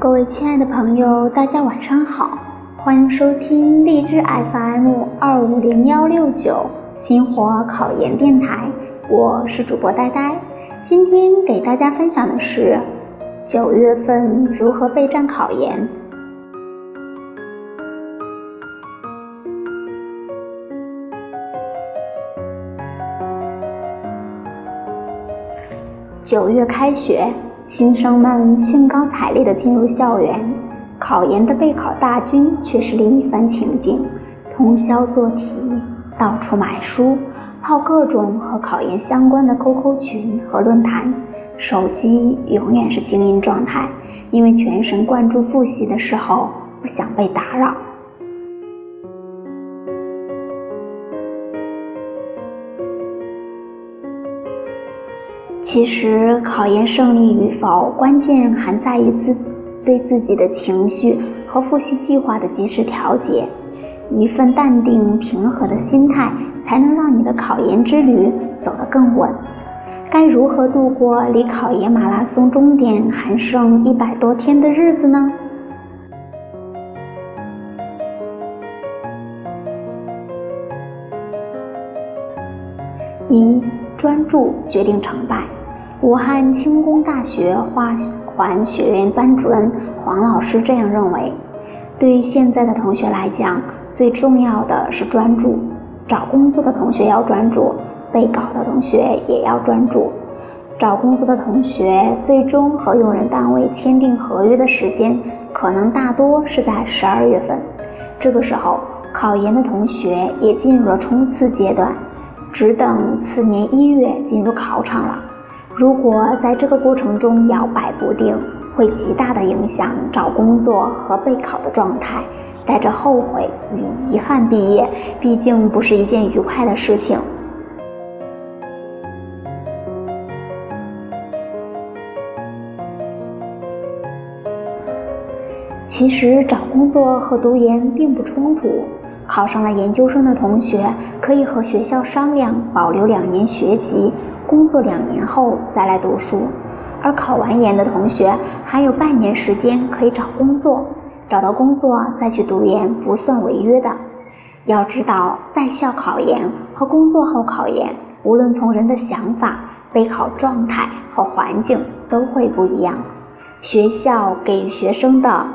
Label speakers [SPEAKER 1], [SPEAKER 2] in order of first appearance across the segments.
[SPEAKER 1] 各位亲爱的朋友，大家晚上好，欢迎收听荔枝 FM 二五零幺六九星火考研电台，我是主播呆呆。今天给大家分享的是九月份如何备战考研。九月开学。新生们兴高采烈地进入校园，考研的备考大军却是另一番情景：通宵做题，到处买书，泡各种和考研相关的 QQ 群和论坛，手机永远是静音状态，因为全神贯注复习的时候不想被打扰。其实考研胜利与否，关键还在于自对自己的情绪和复习计划的及时调节。一份淡定平和的心态，才能让你的考研之旅走得更稳。该如何度过离考研马拉松终点还剩一百多天的日子呢？一专注决定成败。武汉轻工大学化环学院班主任黄老师这样认为：，对于现在的同学来讲，最重要的是专注。找工作的同学要专注，备考的同学也要专注。找工作的同学最终和用人单位签订合约的时间，可能大多是在十二月份。这个时候，考研的同学也进入了冲刺阶段，只等次年一月进入考场了。如果在这个过程中摇摆不定，会极大的影响找工作和备考的状态，带着后悔与遗憾毕业，毕竟不是一件愉快的事情。其实找工作和读研并不冲突，考上了研究生的同学可以和学校商量保留两年学籍。工作两年后再来读书，而考完研的同学还有半年时间可以找工作，找到工作再去读研不算违约的。要知道，在校考研和工作后考研，无论从人的想法、备考状态和环境都会不一样。学校给予学生的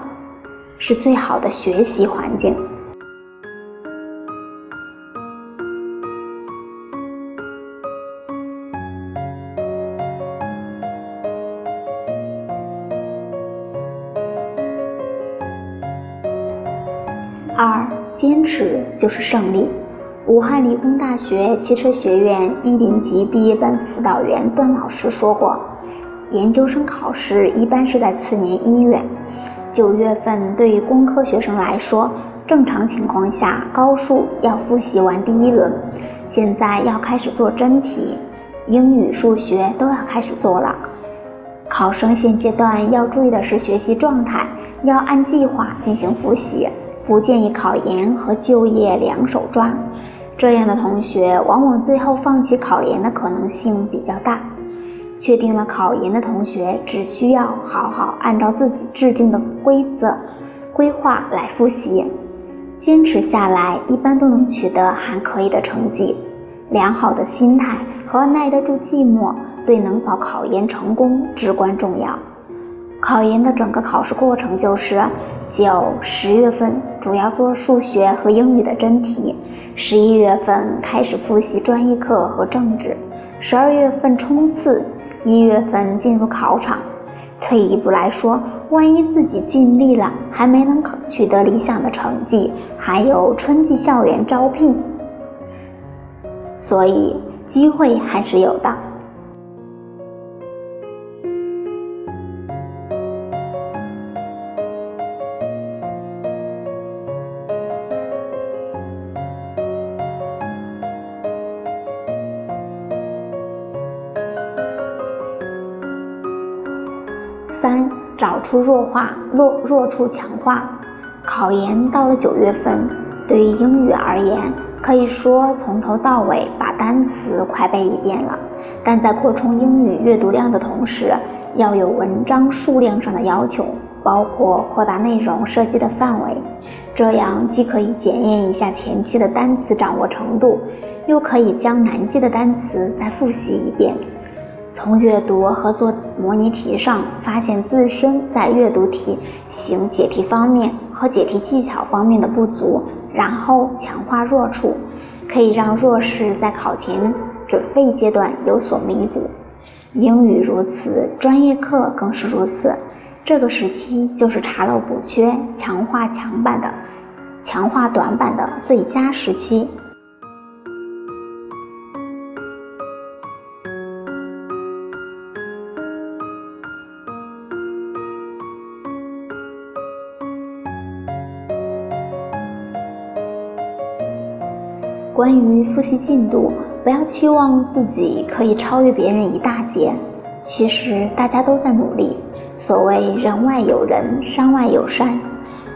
[SPEAKER 1] 是最好的学习环境。二坚持就是胜利。武汉理工大学汽车学院一年级毕业班辅导员段老师说过，研究生考试一般是在次年一月、九月份。对于工科学生来说，正常情况下高数要复习完第一轮，现在要开始做真题，英语、数学都要开始做了。考生现阶段要注意的是学习状态，要按计划进行复习。不建议考研和就业两手抓，这样的同学往往最后放弃考研的可能性比较大。确定了考研的同学，只需要好好按照自己制定的规则、规划来复习，坚持下来，一般都能取得还可以的成绩。良好的心态和耐得住寂寞，对能否考研成功至关重要。考研的整个考试过程就是：九、十月份主要做数学和英语的真题；十一月份开始复习专业课和政治；十二月份冲刺；一月份进入考场。退一步来说，万一自己尽力了还没能取得理想的成绩，还有春季校园招聘，所以机会还是有的。弱化弱弱处强化。考研到了九月份，对于英语而言，可以说从头到尾把单词快背一遍了。但在扩充英语阅读量的同时，要有文章数量上的要求，包括扩大内容涉及的范围，这样既可以检验一下前期的单词掌握程度，又可以将难记的单词再复习一遍。从阅读和做模拟题上发现自身在阅读题型解题方面和解题技巧方面的不足，然后强化弱处，可以让弱势在考前准备阶段有所弥补。英语如此，专业课更是如此。这个时期就是查漏补缺、强化强板的、强化短板的最佳时期。关于复习进度，不要期望自己可以超越别人一大截。其实大家都在努力。所谓人外有人，山外有山，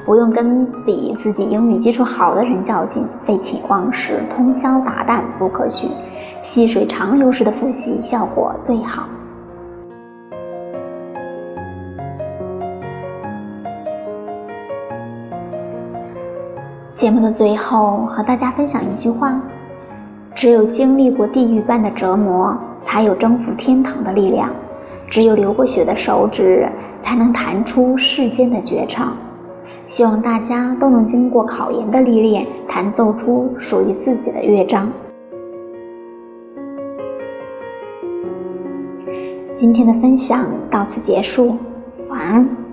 [SPEAKER 1] 不用跟比自己英语基础好的人较劲，废寝忘食，通宵达旦不可取。细水长流式的复习效果最好。节目的最后，和大家分享一句话：只有经历过地狱般的折磨，才有征服天堂的力量；只有流过血的手指，才能弹出世间的绝唱。希望大家都能经过考研的历练，弹奏出属于自己的乐章。今天的分享到此结束，晚安。